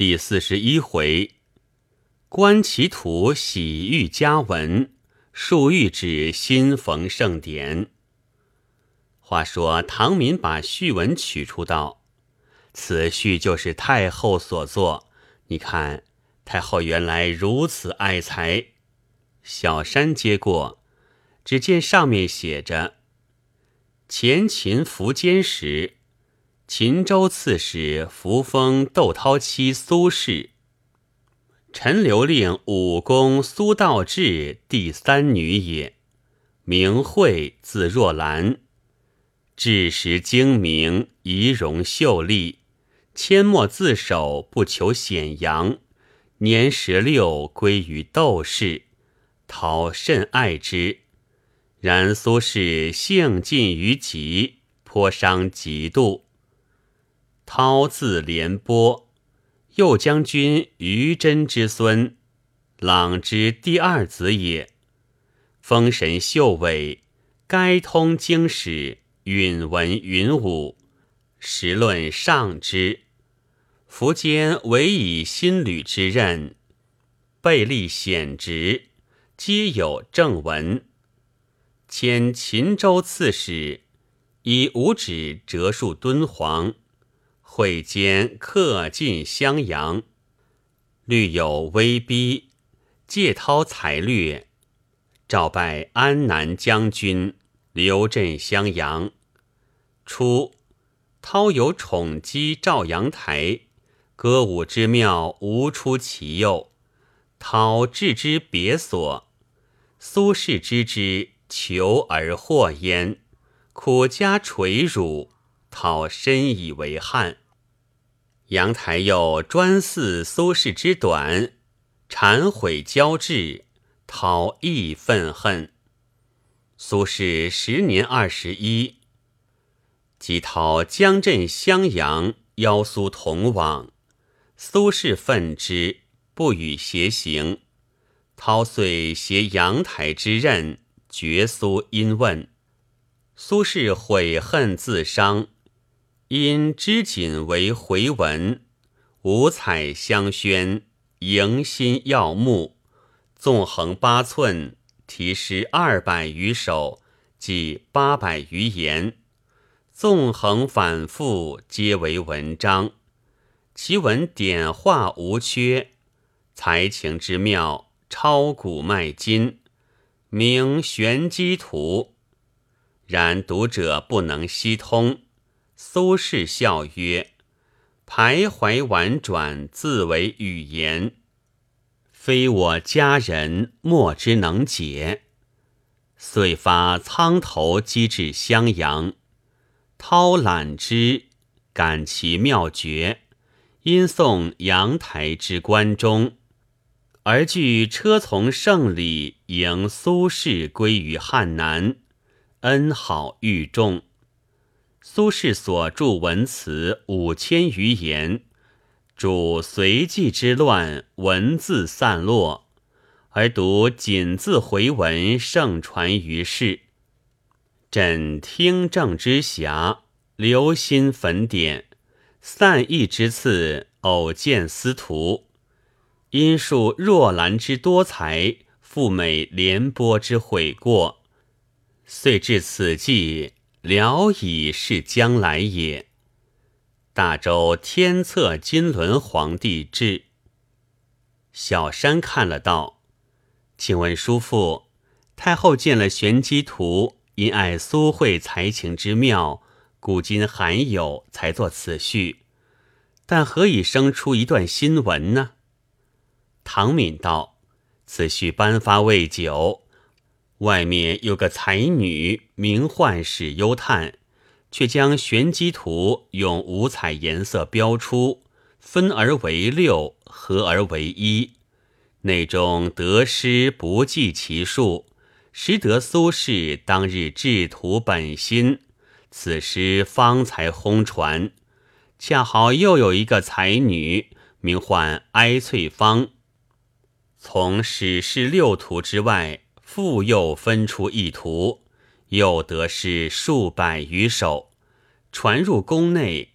第四十一回，观其图喜遇佳文，述谕旨新逢盛典。话说唐敏把序文取出道：“此序就是太后所作。你看，太后原来如此爱才。”小山接过，只见上面写着：“前秦苻坚时。”秦州刺史扶风窦涛妻苏氏，陈留令武公苏道志第三女也，名惠，字若兰，智识精明，仪容秀丽，阡陌自守，不求显扬。年十六归于窦氏，涛甚爱之。然苏氏性尽于极，颇伤嫉妒。涛字连波，右将军于真之孙，朗之第二子也。封神秀伟，该通经史，允文允武，时论上之。苻坚委以新吕之任，备立显职，皆有正文。迁秦州刺史，以五指折戍敦煌。会间客尽襄阳，虑有威逼，借涛才略，召拜安南将军，留镇襄阳。初，涛有宠姬赵阳台，歌舞之妙无出其右。涛置之别所，苏轼知之，求而获焉，苦加垂辱。讨深以为憾。阳台又专似苏轼之短，忏悔交至，讨亦愤恨。苏轼时年二十一，即讨江镇襄阳，邀苏同往。苏轼愤之，不与偕行。涛遂携阳台之任，绝苏因问。苏轼悔恨自伤。因织锦为回文，五彩香宣，迎新耀目，纵横八寸，题诗二百余首，即八百余言，纵横反复，皆为文章。其文点画无缺，才情之妙，超古迈今，名《玄机图》。然读者不能悉通。苏轼笑曰：“徘徊婉转，自为语言，非我家人莫之能解。”遂发苍头击至襄阳，涛览之，感其妙绝，因送阳台之关中，而据车从胜礼迎苏轼归于汉南，恩好愈重。苏轼所著文词五千余言，主随纪之乱，文字散落，而独锦字回文盛传于世。朕听政之暇，留心焚典，散逸之次，偶见司徒，因述若兰之多才，赴美廉颇之悔过，遂至此计。聊以是将来也。大周天策金轮皇帝至。小山看了道：“请问叔父，太后见了玄机图，因爱苏慧才情之妙，古今罕有，才作此序。但何以生出一段新闻呢？”唐敏道：“此序颁发未久。”外面有个才女，名唤史幽叹，却将玄机图用五彩颜色标出，分而为六，合而为一。内中得失不计其数，实得苏轼当日制图本心，此诗方才轰传。恰好又有一个才女，名唤哀翠芳，从史事六图之外。复又分出一图，又得诗数百余首，传入宫内。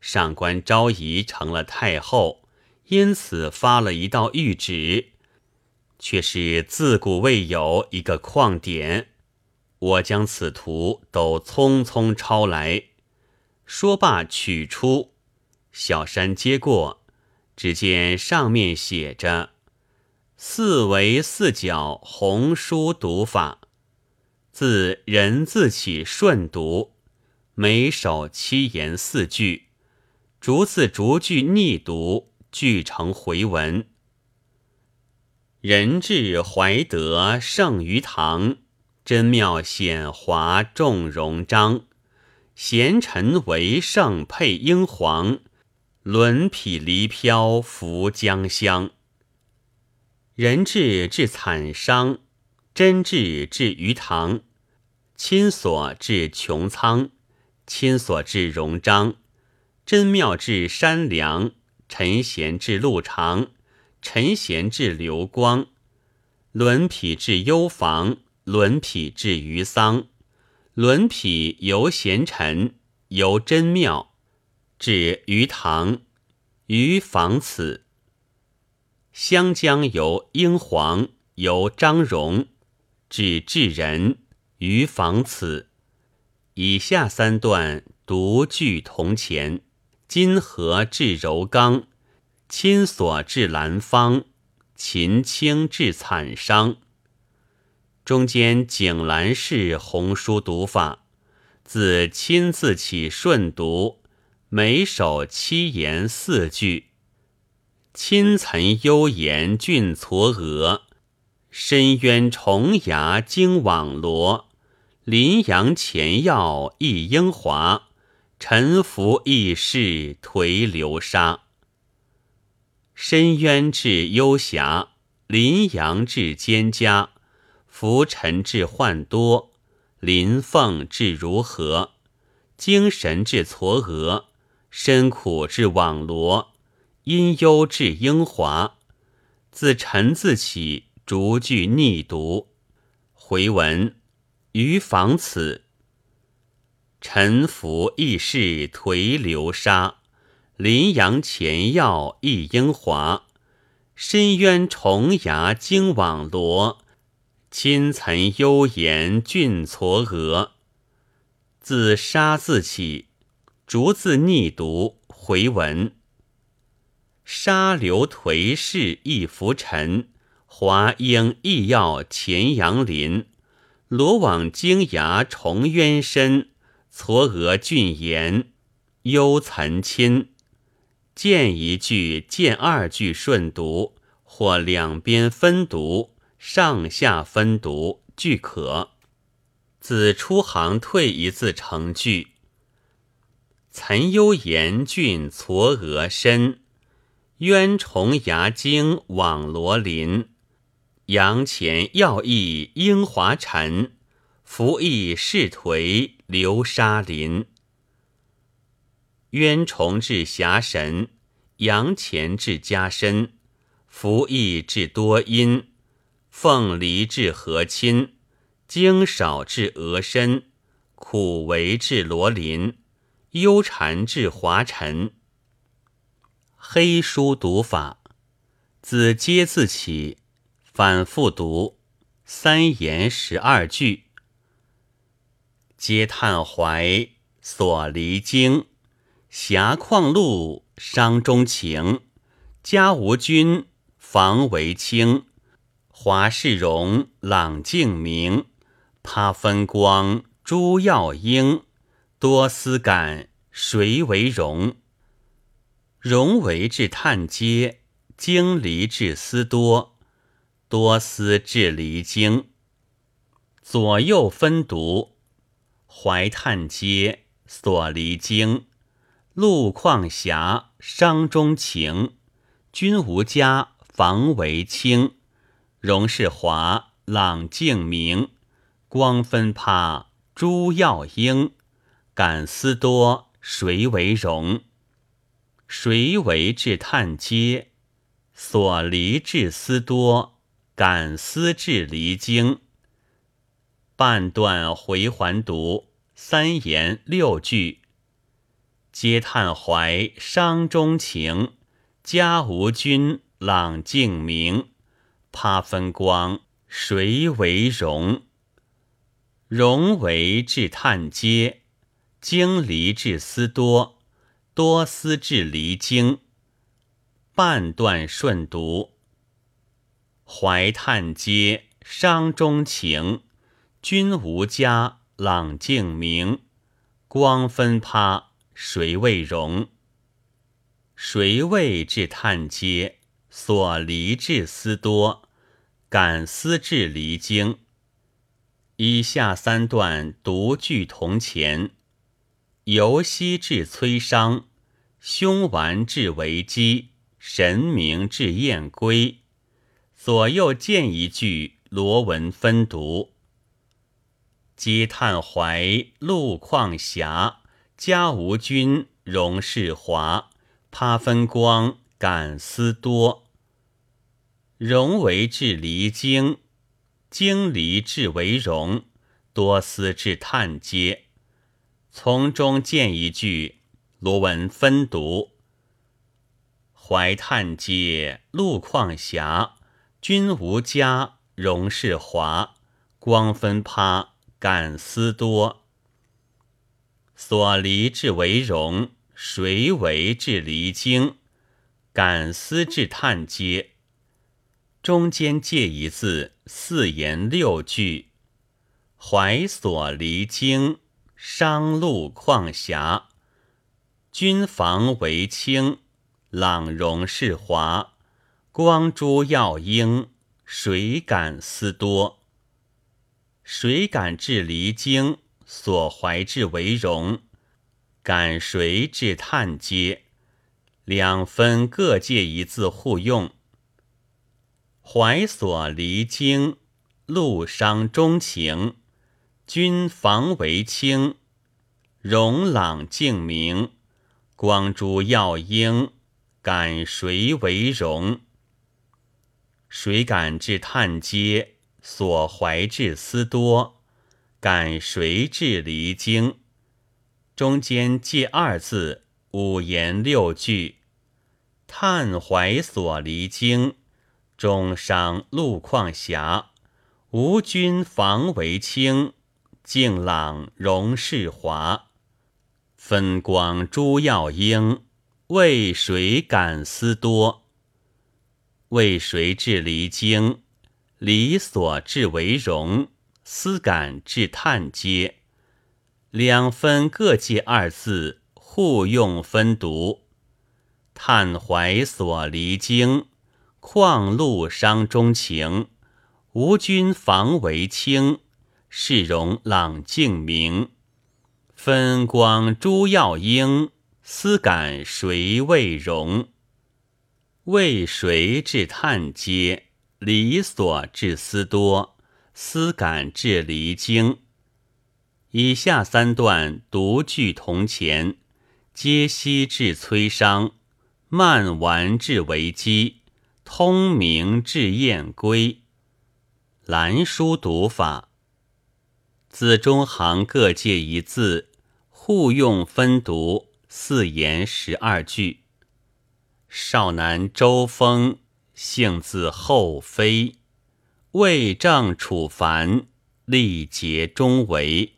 上官昭仪成了太后，因此发了一道谕旨，却是自古未有一个旷典。我将此图都匆匆抄来，说罢取出，小山接过，只见上面写着“四维四角红书读法”，自人字起顺读，每首七言四句，逐字逐句逆读。俱成回文，人至怀德胜于唐，真妙显华重荣章。贤臣为圣配英皇，轮匹离飘浮江乡。人质至惨伤，真质至于堂，亲所至穹苍，亲所至荣章，真妙至山梁。陈贤至路长，陈贤至流光，伦匹至幽房，伦匹至于桑，伦匹由贤臣，由真妙，至于堂，于房此。湘江由英皇，由张荣，至至仁，于房此。以下三段独具铜钱。金河至柔刚，亲所至兰芳，秦青至惨伤。中间景兰式红书读法，自亲自起顺读，每首七言四句。亲岑幽言俊嵯峨，深渊重崖惊网罗。林阳前要忆英华。沉浮易逝颓流沙，深渊至幽峡，林阳至蒹葭，浮沉至幻多，林凤至如何？精神至嵯峨，深苦至网罗，阴忧至英华。自陈自起，逐句逆读。回文于访此。沉浮易逝颓流沙，林阳前要忆英华。深渊重崖惊网罗，亲岑幽岩峻嵯峨。自沙自起，逐字逆读回文。沙流颓势亦浮沉，华英亦要前杨林。罗网惊崖重渊深。嵯峨峻岩，幽岑亲。见一句，见二句顺读，或两边分读，上下分读，俱可。自出行退一字成句。岑幽岩峻嵯峨深，渊重崖惊网罗林。阳前要忆英华沉，浮逸势颓。流沙林，渊崇至侠神，阳前至加深，服役至多阴，凤离至和亲，经少至额身，苦为至罗林，幽禅至华尘。黑书读法，自接字起，反复读，三言十二句。嗟叹怀，所离经。狭旷路，伤中情。家无君，房为清。华世荣，朗静明。他分光，朱耀英。多思感，谁为荣？荣为至叹嗟，经离至思多，多思至离经。左右分读。怀叹嗟，所离经。路况狭，伤中情。君无家，房为清。荣是华，朗净明。光分葩，珠耀英。感思多，谁为荣？谁为至叹嗟？所离至思多，感思至离经。半段回环读。三言六句，嗟叹怀伤中情，家无君，朗净明。怕分光，谁为荣？荣为至叹嗟，经离至思多，多思至离经。半段顺读。怀叹嗟，伤中情。君无家，朗镜明。光分趴，谁为荣？谁为至叹嗟？所离至思多，感思至离经。以下三段独具同前：由息至摧伤，凶顽至为机，神明至燕归。左右见一句，罗文分读。嗟叹怀，路旷狭，家无君，荣是华。趴分光，感思多。荣为至离经，经离至为荣，多思至叹阶。从中见一句，罗文分读。怀叹阶，路况狭，君无家，容是华。光分趴，感思多。所离至为荣，谁为至离经？感思至叹阶。中间借一字，四言六句。怀所离经，商路旷狭。君房为清，朗容是华。光珠耀英，谁敢思多？谁敢至离经？所怀至为荣，敢谁至叹阶？两分各借一字互用。怀所离经，路伤钟情。君房为清，容朗净明。光珠耀英，感谁为荣？谁感至叹嗟？所怀至思多，感谁至离经？中间借二字，五言六句。叹怀所离经。中伤路况狭，吾君房为清，静朗容世华。分光珠耀英，为谁感思多？为谁至离经？离所至为荣，思感至叹阶。两分各记二字，互用分读。叹怀所离经。况路伤钟情，吾君防为轻，世容朗净明。分光珠耀英，思感谁为荣？为谁至叹嗟？离所至思多，思感至离经。以下三段独具同前，皆悉至摧伤，慢完至为机。通明至燕归，兰书读法。字中行各借一字，互用分读，四言十二句。少南周风，姓字后妃，为政处凡，力竭终为。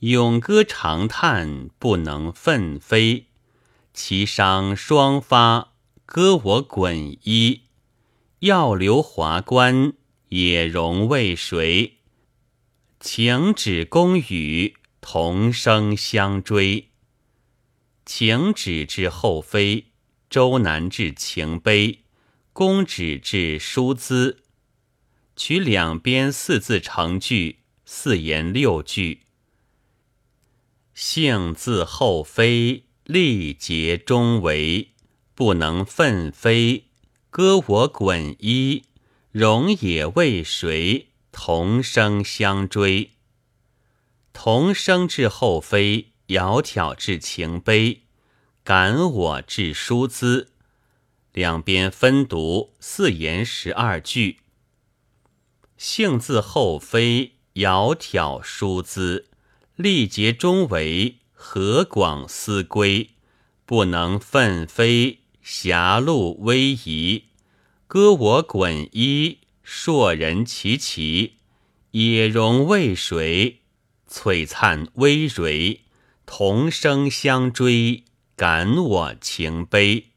咏歌长叹，不能奋飞。其伤双发，割我衮衣。要留华冠，也容为谁？请指公羽，同声相追。请指至后妃，周南至情悲，公指至疏资。取两边四字成句，四言六句。幸自后妃，力竭终为，不能奋飞。歌我滚衣，容也为谁？同声相追。同声至后妃，窈窕至情悲，感我至疏资。两边分读，四言十二句。幸自后妃，窈窕淑姿，力竭终为何广思归？不能奋飞，狭路逶迤，歌我滚衣，硕人齐齐，野荣渭水，璀璨微蕤，同声相追，感我情悲。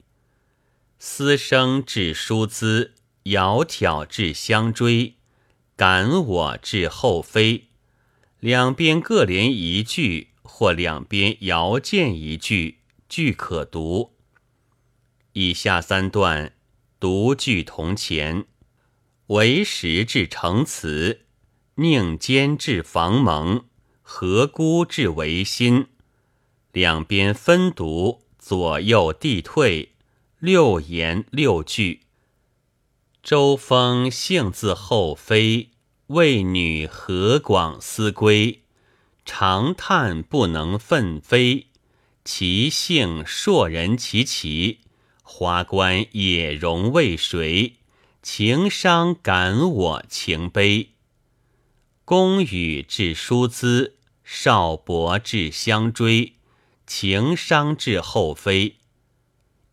思声至书兹，窈窕至相追，感我至后妃。两边各连一句，或两边遥见一句，句可读。以下三段独句同前，为时至成词，宁坚至房蒙，何孤至维新。两边分读，左右递退，六言六句。周风兴自后飞，为女何广思归？长叹不能奋飞，其性硕人其奇。华冠也容渭水，情伤感我情悲。宫羽至叔资，少伯至相追，情伤至后妃。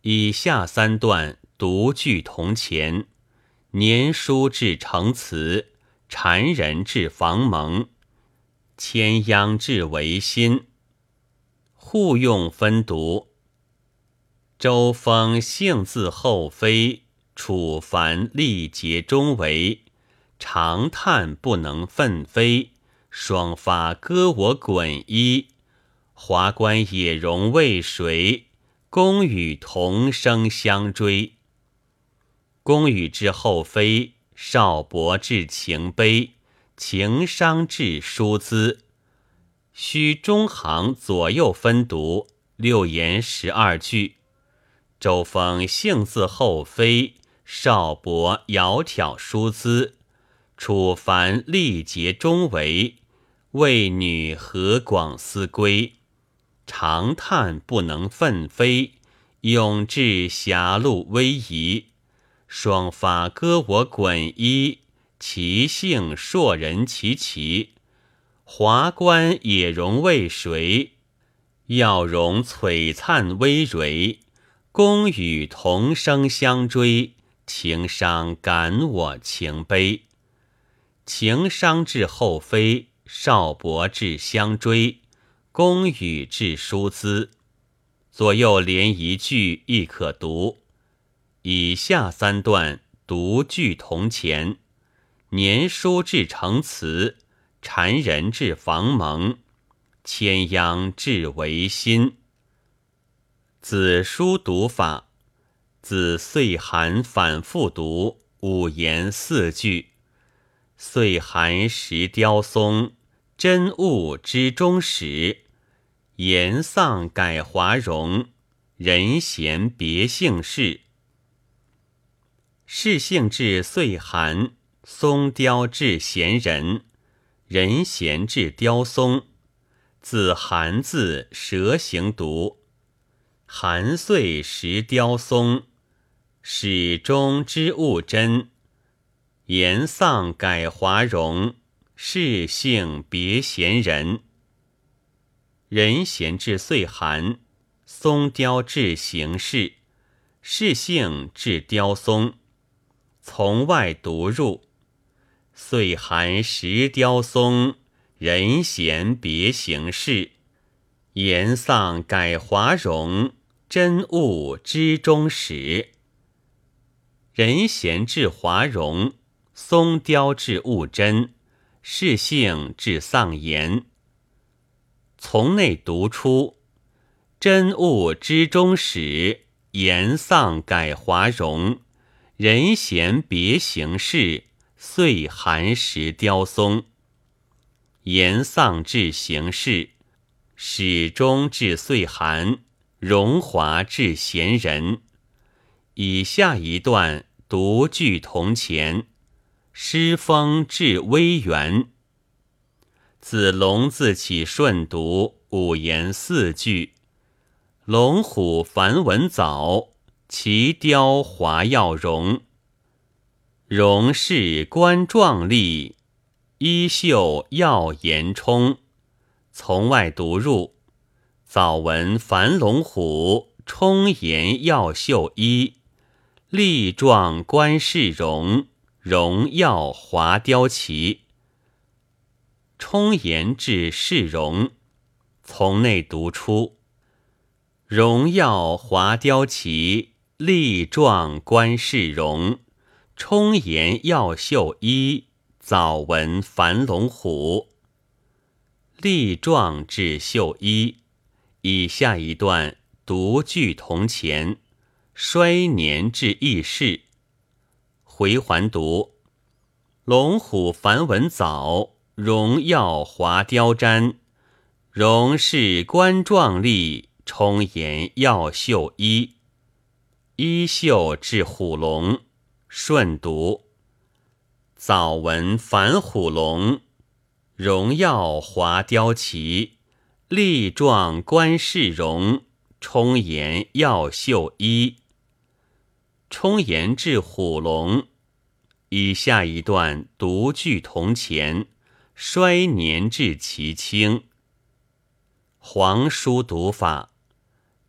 以下三段独句同前，年书至成词，缠人至房蒙，牵央至维新，互用分读。周风兴自后妃，楚凡力竭终为。长叹不能奋飞，双发割我滚衣。华冠也容渭水，宫羽同声相追。公羽之后飞，少伯至情悲，情伤至书资。须中行左右分读，六言十二句。周风兴自后飞，少伯窈窕淑姿。楚凡力竭终为，为女何广思归？长叹不能奋飞，永至狭路逶夷。双发割我滚衣，其性硕人其奇。华冠也容渭水，耀容璀璨微蕤。宫羽同声相追，情伤感我情悲。情伤至后妃，少伯至相追，宫羽至书资。左右连一句亦可读。以下三段独句同前，年书至成词，缠人至房蒙，牵央至维新。子书读法，子岁寒反复读五言四句。岁寒时凋松，真物之中始。言丧改华容，人闲别姓氏。世姓至岁寒，松凋至闲人，人闲至凋松。子寒字蛇形读。寒岁时凋松，始终之物真。言丧改华容，世性别闲人。人闲至岁寒，松凋至形式，世性至凋松。从外读入，岁寒时凋松，人闲别形式，言丧改华容。真物之中始，人贤至华容，松雕至物真，世性至丧言。从内读出，真物之中始，言丧改华容，人贤别形式，岁寒时雕松。言丧至形式，始终至岁寒。荣华至贤人，以下一段独具同前，诗风至微圆。子龙自起顺读五言四句。龙虎繁文藻，奇雕华耀容。容饰冠壮丽，衣袖耀颜充。从外读入。早闻樊龙虎，充颜耀秀衣，力壮观世荣，荣耀华雕旗。充颜至世荣，从内读出。荣耀华雕旗，力壮观世荣，充颜耀秀衣，早闻樊龙虎。力壮至秀衣，以下一段独具铜钱，衰年至易逝。回环读：龙虎繁文早。荣耀华雕瞻，荣饰冠壮丽，充颜耀秀衣。衣袖至虎龙，顺读。早闻繁虎龙，荣耀华雕旗，力壮冠饰荣，充颜耀秀衣。充言至虎龙，以下一段独具铜钱。衰年至其清。黄书读法，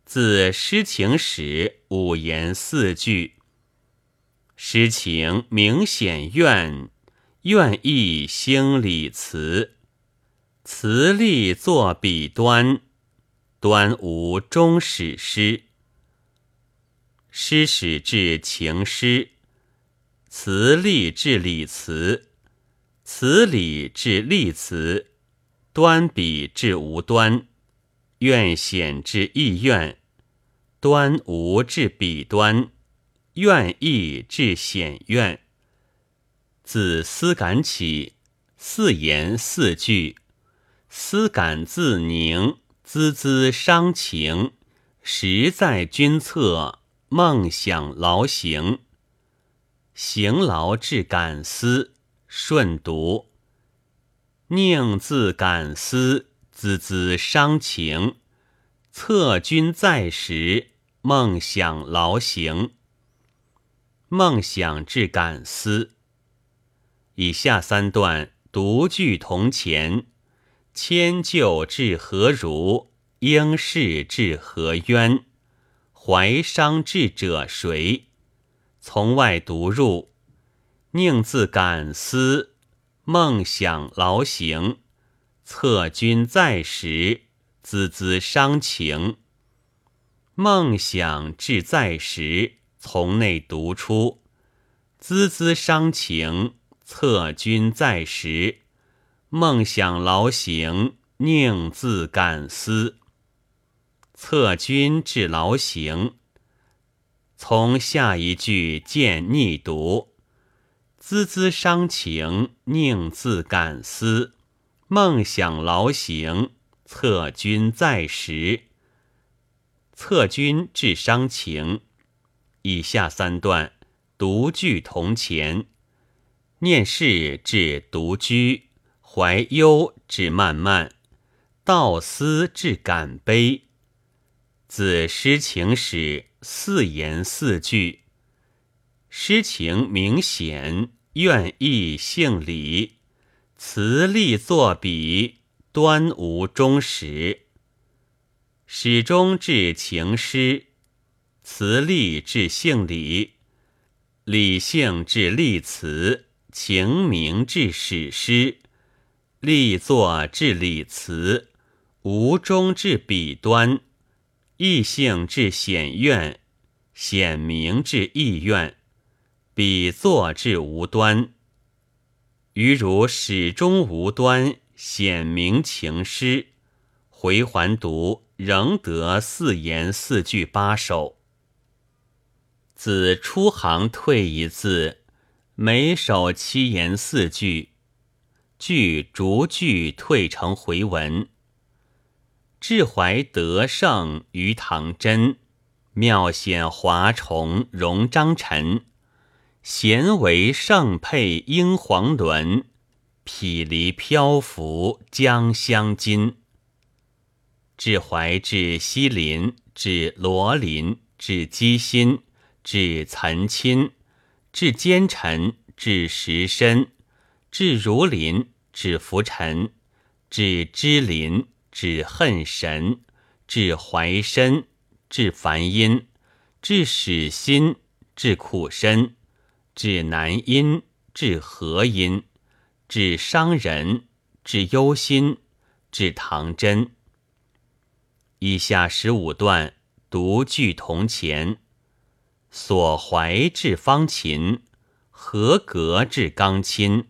自诗情始，五言四句。诗情明显怨，怨意兴理辞。辞立作笔端，端无终始诗。诗始至情诗，辞立至理辞。词理至立词，端笔至无端，愿显至意愿，端无至笔端，愿意至显愿。自思感起，四言四句，思感自宁，滋滋伤情，实在君侧，梦想劳形，行劳至感思。顺读，宁自感思，孜孜伤情。策君在时，梦想劳形。梦想至感思。以下三段独具铜钱：迁就至何如？应是至何渊？怀伤志者谁？从外读入。宁自感思，梦想劳形。策君在时，孜孜伤情。梦想志在时，从内读出。孜孜伤情，策君在时。梦想劳形，宁自感思。策君至劳行，从下一句见逆读。孜孜伤情，宁自感思；梦想劳形，策君在时。策君至伤情。以下三段独具同前：念事至独居，怀忧至漫漫，道思至感悲。自诗情始，四言四句。诗情明显，愿意性理，词力作笔，端无终始。始终至情诗，词力至性理，理性至立词，情明至史诗，立作至理词，无终至笔端，意性至显愿，显明至意愿。笔作至无端，余如始终无端，显明情诗。回环读仍得四言四句八首。自出行退一字，每首七言四句，句逐句退成回文。志怀德胜于唐真，妙显华崇荣章臣。贤为圣佩英皇伦，匹离漂浮江乡金。志怀至西林，至罗林，至积心，至岑亲，至奸臣，至时深，至如林，至浮尘，至知林，至恨神，至怀身，至繁音，至始心，至苦身，至难音，至和音，至伤人，至忧心，至唐真。以下十五段独具铜钱。所怀至方琴，合格至钢亲，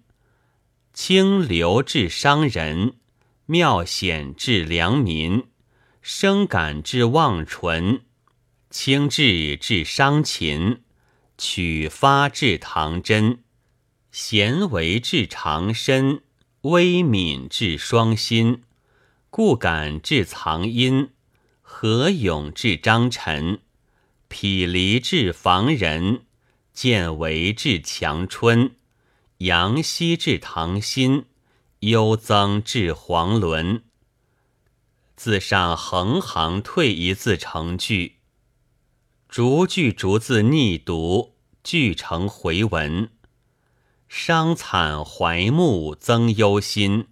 清流至商人，妙显至良民，生感至望纯，清智至商琴，曲发至唐真，贤为至长身，微敏至双心，故感至藏音，何勇至张晨。匹离至房人，见为至强春，杨希至唐心，幽增至黄伦。字上横行退一字成句，逐句逐字逆读，句成回文。伤惨怀慕增忧心，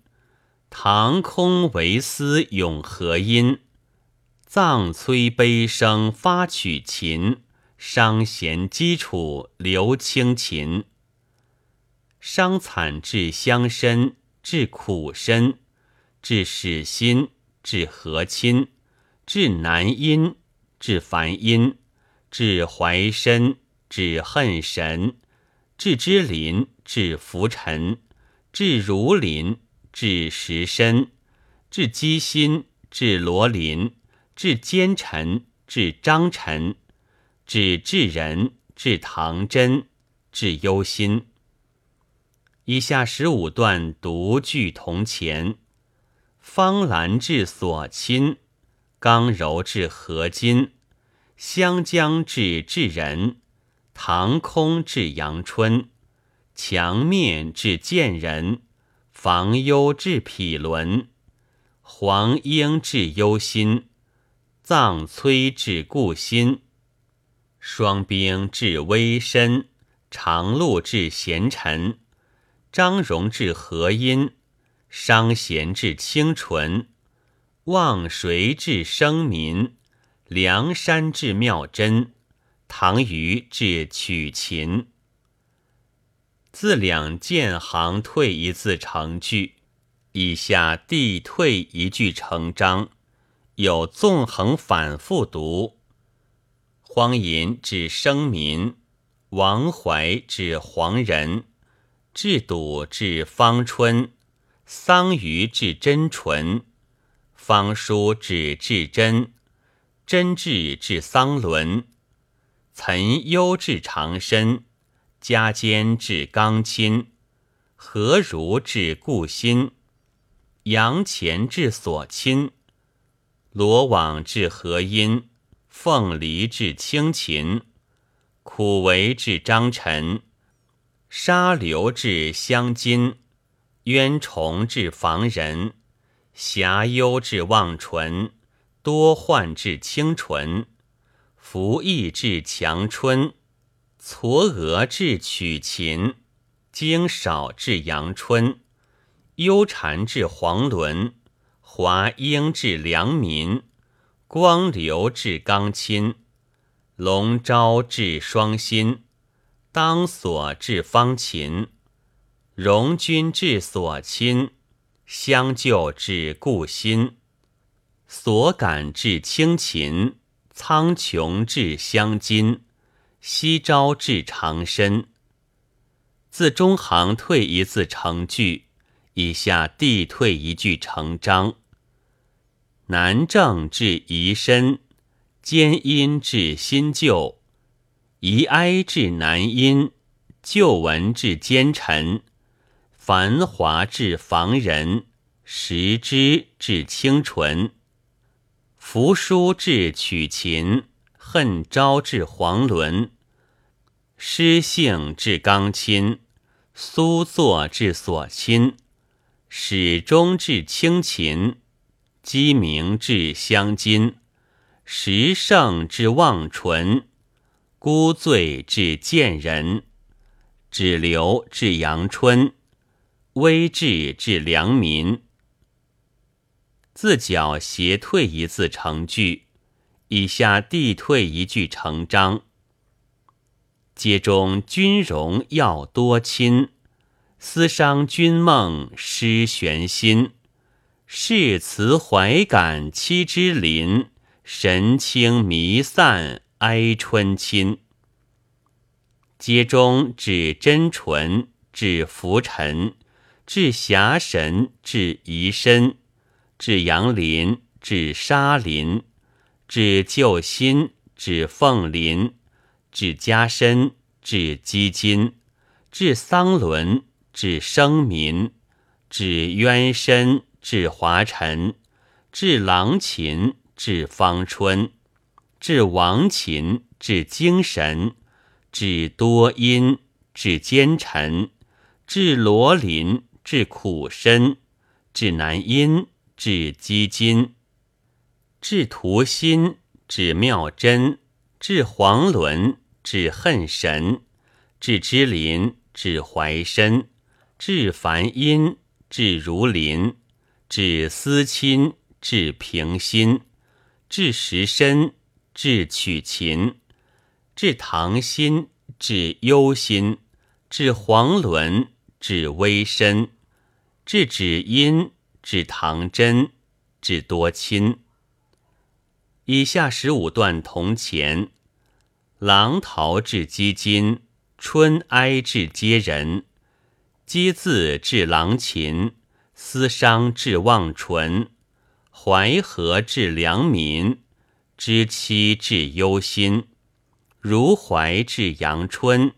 堂空为思永和音。藏催悲声发曲琴，伤弦基础留清琴。伤惨至乡身，治苦身，治使心，治和亲，治难音，至烦音，至怀身，治恨神，治之林，治浮尘，治如林，治实身，治机心，治罗林。治奸臣，治张臣，治智人，治唐真，治忧心。以下十五段独具铜钱：方兰至所亲，刚柔至合金，湘江至至人，唐空至阳春，墙面至见人，房幽至匹伦，黄莺至忧心。藏崔至故心，双兵至微身，长路至贤臣，张荣至和音，商贤至清纯，望谁至生民，梁山至妙真，唐虞至曲琴。自两见行退一字成句，以下递退一句成章。有纵横反复读，荒淫指生民，王怀指黄人，至笃至方春，桑榆至真纯，方书指至真，真至至桑伦，岑幽至长身，家坚至刚亲，何如至固心，杨前至所亲。罗网至和音，凤梨至清琴，苦为至张晨，沙流至香金，冤虫至防人，遐幽至望纯，多患至清纯，福益至强春，嵯峨至曲琴，经少至阳春，幽蝉至黄伦。华英至良民，光流至刚亲，龙昭至双心，当所至方秦，荣君至所亲，相救至故心，所感至清秦，苍穹至香金，夕朝至长身。自中行退一字成句，以下递退一句成章。南正至宜身，兼阴至新旧，宜哀至南阴，旧闻至奸臣，繁华至房人，时之至清纯，扶书至曲琴，恨昭至黄伦，诗性至刚亲，苏作至所亲，始终至清琴。鸡鸣至香金，时盛至望纯，孤醉至见人，止流至阳春，微至至良民。自脚斜退一字成句，以下递退一句成章。皆中君容要多亲，思伤君梦失玄心。誓词怀感期之临，神清弥散哀春亲。街中指真纯，指浮尘，至霞神，至遗身，至杨林，至沙林，至旧心，至凤林。至家身，至基金，至桑轮，至生民，至渊深，至华尘，至郎琴，至芳春，治王秦，治精神，治多阴，治奸臣，治罗林，治苦身，治南阴，治积金，治图心，治妙真，治黄伦。治恨神，治之林，治怀身，治凡阴，治如林，治思亲，治平心，治时身，至取琴，至唐心，至忧心，至黄伦，至微身，至止音，至唐真，至多亲。以下十五段同前。郎桃至鸡金，春哀至接人。鸡字至狼琴，思伤至望唇。淮河至良民，知期至忧心。如怀至阳春，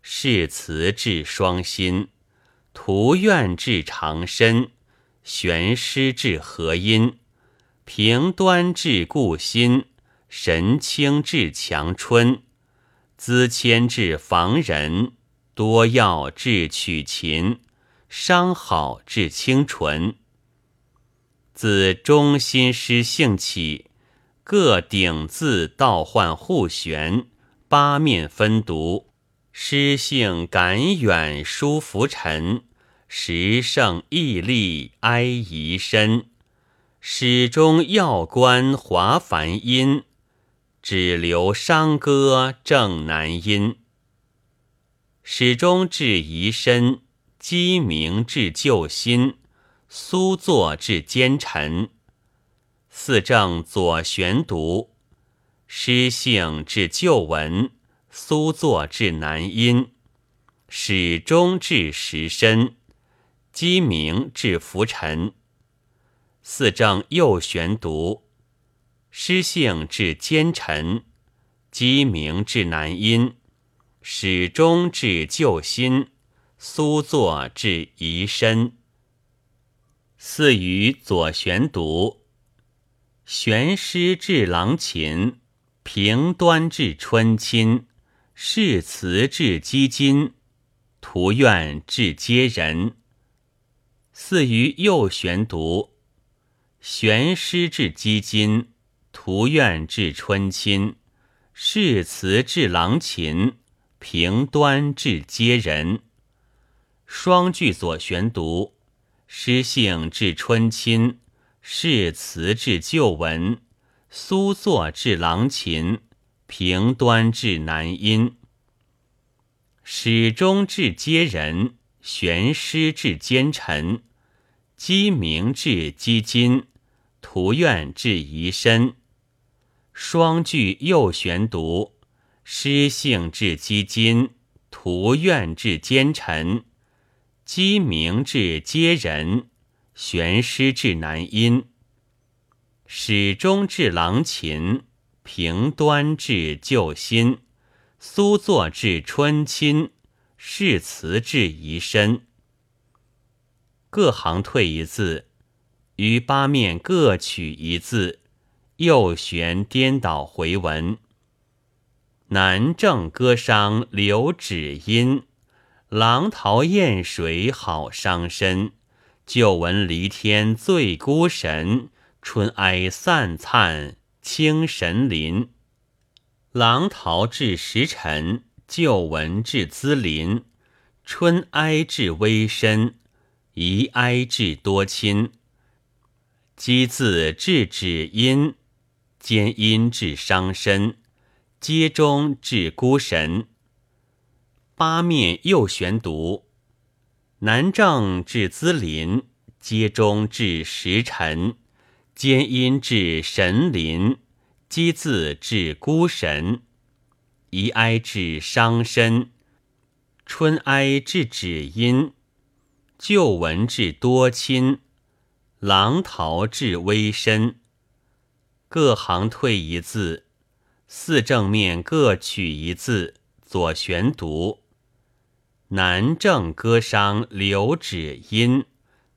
誓词至双心。图愿至长身；玄师至和音。平端至故心，神清至强春。资谦至房人，多药至取琴，伤好至清纯。自中心诗兴起，各顶字倒换互旋，八面分读。诗性感远舒浮沉，时胜毅力哀遗身。始终要观华繁音。只留商歌正南音，始终至遗身，鸡鸣至旧心，苏作至奸臣。四正左旋读，诗性至旧文，苏作至南音，始终至时深，鸡鸣至浮尘。四正右旋读。诗性至奸臣，鸡鸣至南音，始终至旧心，苏作至遗身。四于左旋读，玄师至郎琴，平端至春亲，誓词至基金，图愿至嗟人。似于右玄读，玄师至基金。图愿至春亲，誓词至郎琴，平端至嗟人。双句左旋读，诗性至春亲，誓词至旧文，苏作至郎琴，平端至南音。始终至嗟人，玄师至奸臣，鸡鸣至鸡金，图愿至遗身。双句右旋读，诗性至鸡金，图愿至奸臣，鸡鸣至嗟人，玄师至南阴，始终至郎琴，平端至旧心，苏作至春亲，誓词至遗身。各行退一字，于八面各取一字。右旋颠倒回文，南郑歌商留指音，郎桃燕水好伤身。旧闻离天醉孤神，春哀散灿清神林。郎桃至时辰，旧闻至资林。春哀至微身，遗哀至多亲。积字至止音。兼阴至伤身，皆中至孤神。八面又悬独，南正至资林，皆中至时辰，兼阴至神林，积字至孤神。宜哀至伤身，春哀至止阴，旧文至多亲，狼逃至微身。各行退一字，四正面各取一字，左旋读。南正歌商留止阴，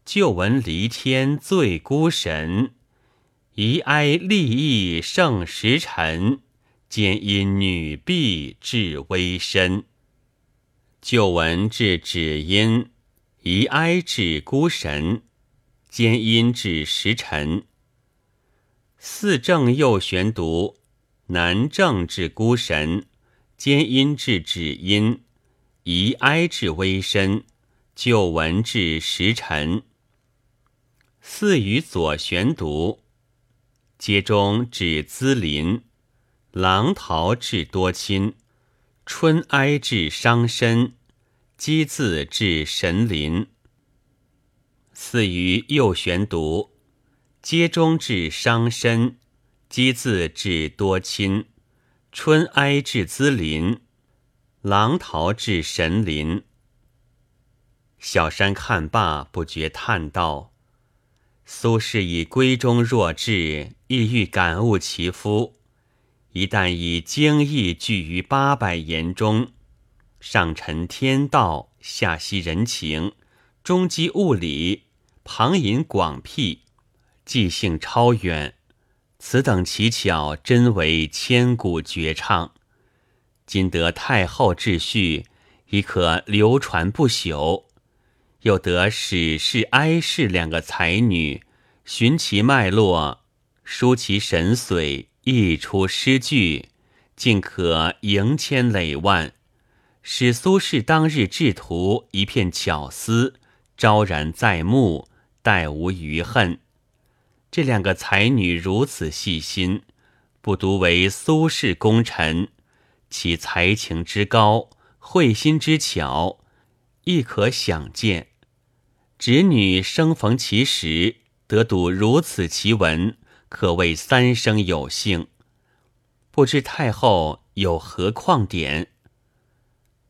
旧闻离天醉孤神，遗哀立意胜时辰。兼因女婢至微身，旧闻至止阴，宜哀至孤神，兼因至时辰。四正又玄读，南正至孤神，兼因至止音，宜哀至微深，旧闻至时辰。四与左旋读，皆中至资林。狼逃至多亲，春哀至伤身，积字至神临。四于右旋读，皆中至伤身，积字至多亲，春哀至资林，狼逃至神林。小山看罢，不觉叹道：“苏轼以闺中若智，意欲感悟其夫。”一旦以精义聚于八百言中，上陈天道，下析人情，中积物理，旁引广辟，记性超远。此等奇巧，真为千古绝唱。今得太后秩序，已可流传不朽。又得史氏、哀氏两个才女，寻其脉络，书其神髓。译出诗句，竟可盈千累万，使苏轼当日制图一片巧思，昭然在目，殆无余恨。这两个才女如此细心，不独为苏轼功臣，其才情之高，慧心之巧，亦可想见。侄女生逢其时，得睹如此奇文。可谓三生有幸，不知太后有何况点？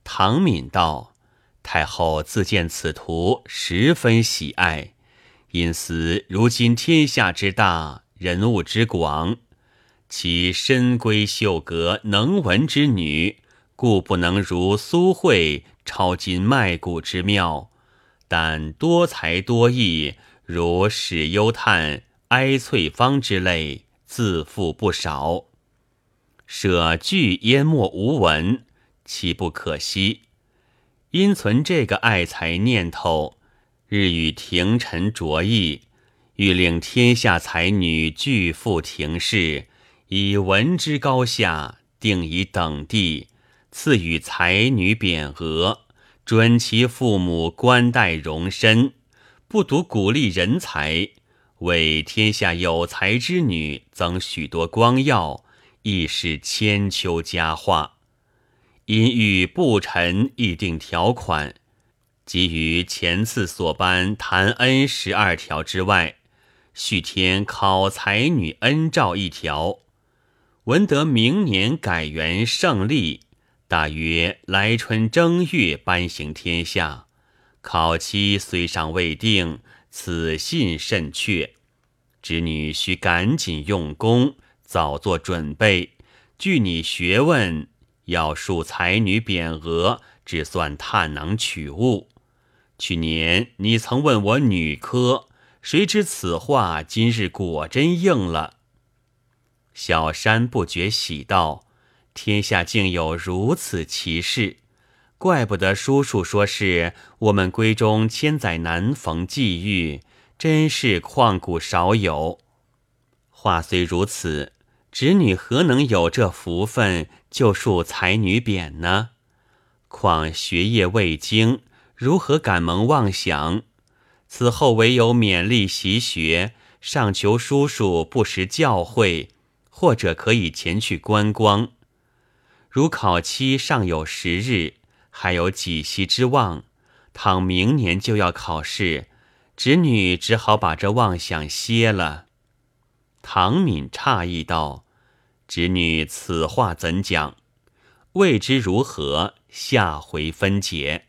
唐敏道：太后自见此图，十分喜爱，因思如今天下之大，人物之广，其深闺秀阁、能文之女，故不能如苏慧超今脉骨之妙，但多才多艺，如史幽叹。哀翠芳之类，自负不少。舍具淹没无闻，岂不可惜？因存这个爱才念头，日与廷臣着意，欲令天下才女俱赴廷试，以文之高下，定以等地，赐予才女匾额，准其父母官带荣身，不独鼓励人才。为天下有才之女增许多光耀，亦是千秋佳话。因欲不臣议定条款，即于前次所颁谈恩十二条之外，续添考才女恩诏一条。闻得明年改元胜利，大约来春正月颁行天下。考期虽尚未定。此信甚确，侄女须赶紧用功，早做准备。据你学问，要树才女匾额，只算探囊取物。去年你曾问我女科，谁知此话今日果真应了。小山不觉喜道：“天下竟有如此奇事，怪不得叔叔说是我们闺中千载难逢际遇，真是旷古少有。话虽如此，侄女何能有这福分，就树才女匾呢？况学业未精，如何敢蒙妄想？此后唯有勉力习学，上求叔叔不时教诲，或者可以前去观光。如考期尚有十日，还有几息之望。倘明年就要考试，侄女只好把这妄想歇了。唐敏诧异道：“侄女此话怎讲？未知如何，下回分解。”